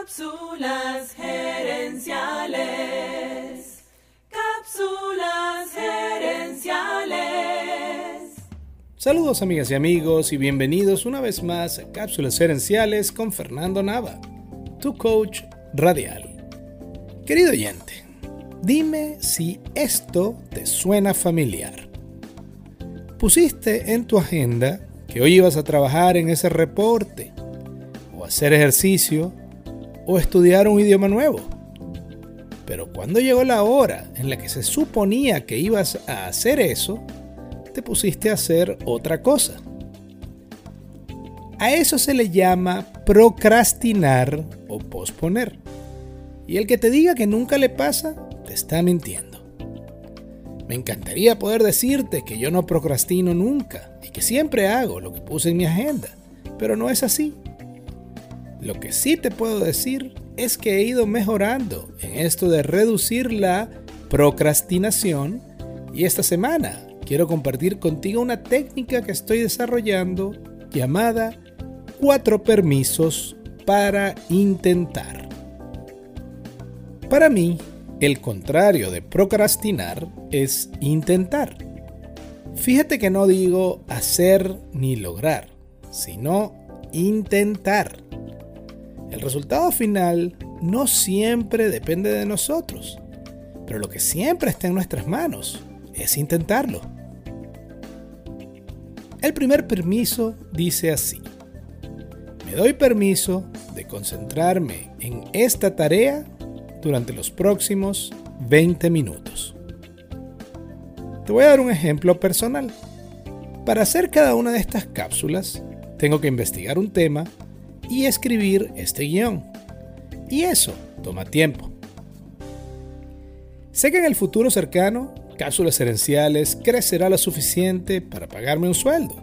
Cápsulas gerenciales. Cápsulas gerenciales. Saludos amigas y amigos y bienvenidos una vez más a Cápsulas gerenciales con Fernando Nava, tu coach radial. Querido oyente, dime si esto te suena familiar. Pusiste en tu agenda que hoy ibas a trabajar en ese reporte, o hacer ejercicio, o estudiar un idioma nuevo. Pero cuando llegó la hora en la que se suponía que ibas a hacer eso, te pusiste a hacer otra cosa. A eso se le llama procrastinar o posponer. Y el que te diga que nunca le pasa, te está mintiendo. Me encantaría poder decirte que yo no procrastino nunca y que siempre hago lo que puse en mi agenda, pero no es así. Lo que sí te puedo decir es que he ido mejorando en esto de reducir la procrastinación y esta semana quiero compartir contigo una técnica que estoy desarrollando llamada cuatro permisos para intentar. Para mí, el contrario de procrastinar es intentar. Fíjate que no digo hacer ni lograr, sino intentar. El resultado final no siempre depende de nosotros, pero lo que siempre está en nuestras manos es intentarlo. El primer permiso dice así. Me doy permiso de concentrarme en esta tarea durante los próximos 20 minutos. Te voy a dar un ejemplo personal. Para hacer cada una de estas cápsulas, tengo que investigar un tema y escribir este guion. Y eso toma tiempo. Sé que en el futuro cercano, cápsulas herenciales crecerá lo suficiente para pagarme un sueldo.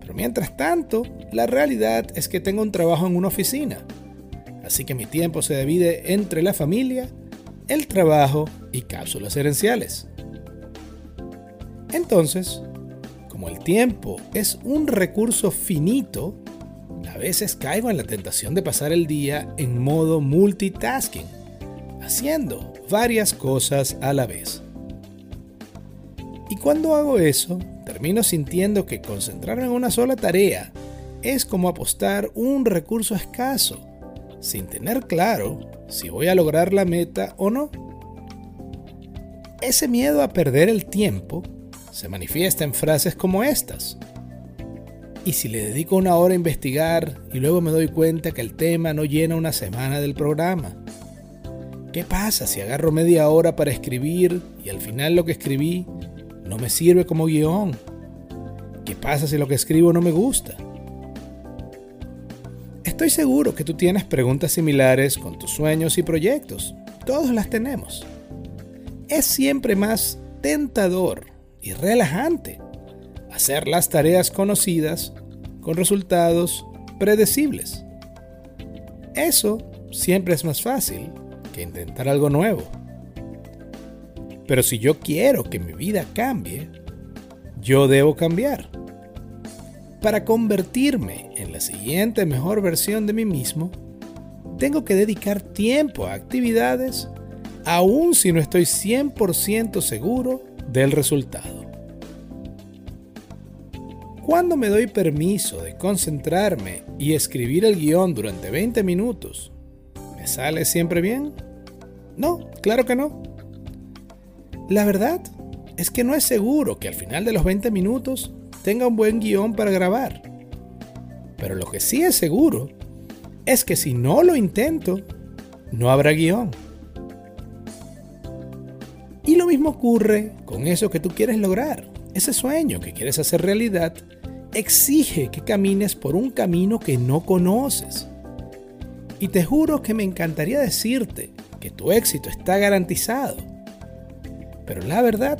Pero mientras tanto, la realidad es que tengo un trabajo en una oficina así que mi tiempo se divide entre la familia, el trabajo y cápsulas herenciales. Entonces, como el tiempo es un recurso finito, a veces caigo en la tentación de pasar el día en modo multitasking, haciendo varias cosas a la vez. Y cuando hago eso, termino sintiendo que concentrarme en una sola tarea es como apostar un recurso escaso sin tener claro si voy a lograr la meta o no. Ese miedo a perder el tiempo se manifiesta en frases como estas. Y si le dedico una hora a investigar y luego me doy cuenta que el tema no llena una semana del programa. ¿Qué pasa si agarro media hora para escribir y al final lo que escribí no me sirve como guion? ¿Qué pasa si lo que escribo no me gusta? Estoy seguro que tú tienes preguntas similares con tus sueños y proyectos. Todos las tenemos. Es siempre más tentador y relajante hacer las tareas conocidas con resultados predecibles. Eso siempre es más fácil que intentar algo nuevo. Pero si yo quiero que mi vida cambie, yo debo cambiar. Para convertirme en la siguiente mejor versión de mí mismo, tengo que dedicar tiempo a actividades aun si no estoy 100% seguro del resultado. Cuando me doy permiso de concentrarme y escribir el guion durante 20 minutos, ¿me sale siempre bien? No, claro que no. La verdad es que no es seguro que al final de los 20 minutos tenga un buen guion para grabar. Pero lo que sí es seguro es que si no lo intento, no habrá guion. Y lo mismo ocurre con eso que tú quieres lograr. Ese sueño que quieres hacer realidad exige que camines por un camino que no conoces. Y te juro que me encantaría decirte que tu éxito está garantizado. Pero la verdad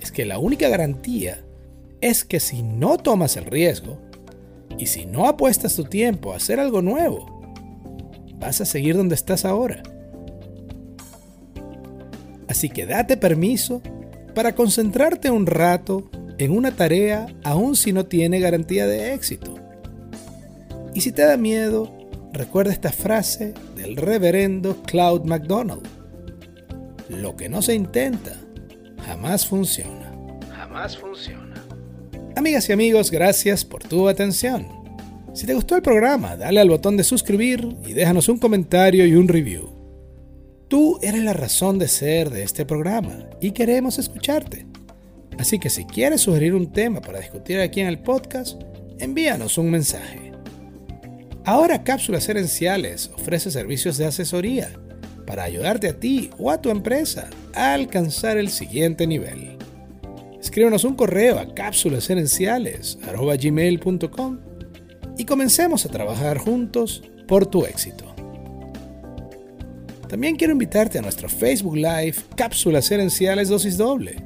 es que la única garantía es que si no tomas el riesgo y si no apuestas tu tiempo a hacer algo nuevo, vas a seguir donde estás ahora. Así que date permiso para concentrarte un rato en una tarea aun si no tiene garantía de éxito. Y si te da miedo, recuerda esta frase del reverendo Cloud MacDonald. Lo que no se intenta, jamás funciona. Jamás funciona. Amigas y amigos, gracias por tu atención. Si te gustó el programa, dale al botón de suscribir y déjanos un comentario y un review. Tú eres la razón de ser de este programa y queremos escucharte. Así que si quieres sugerir un tema para discutir aquí en el podcast, envíanos un mensaje. Ahora Cápsulas Herenciales ofrece servicios de asesoría para ayudarte a ti o a tu empresa a alcanzar el siguiente nivel. Escríbenos un correo a cápsulasherenciales.com y comencemos a trabajar juntos por tu éxito. También quiero invitarte a nuestro Facebook Live Cápsulas Herenciales Dosis Doble.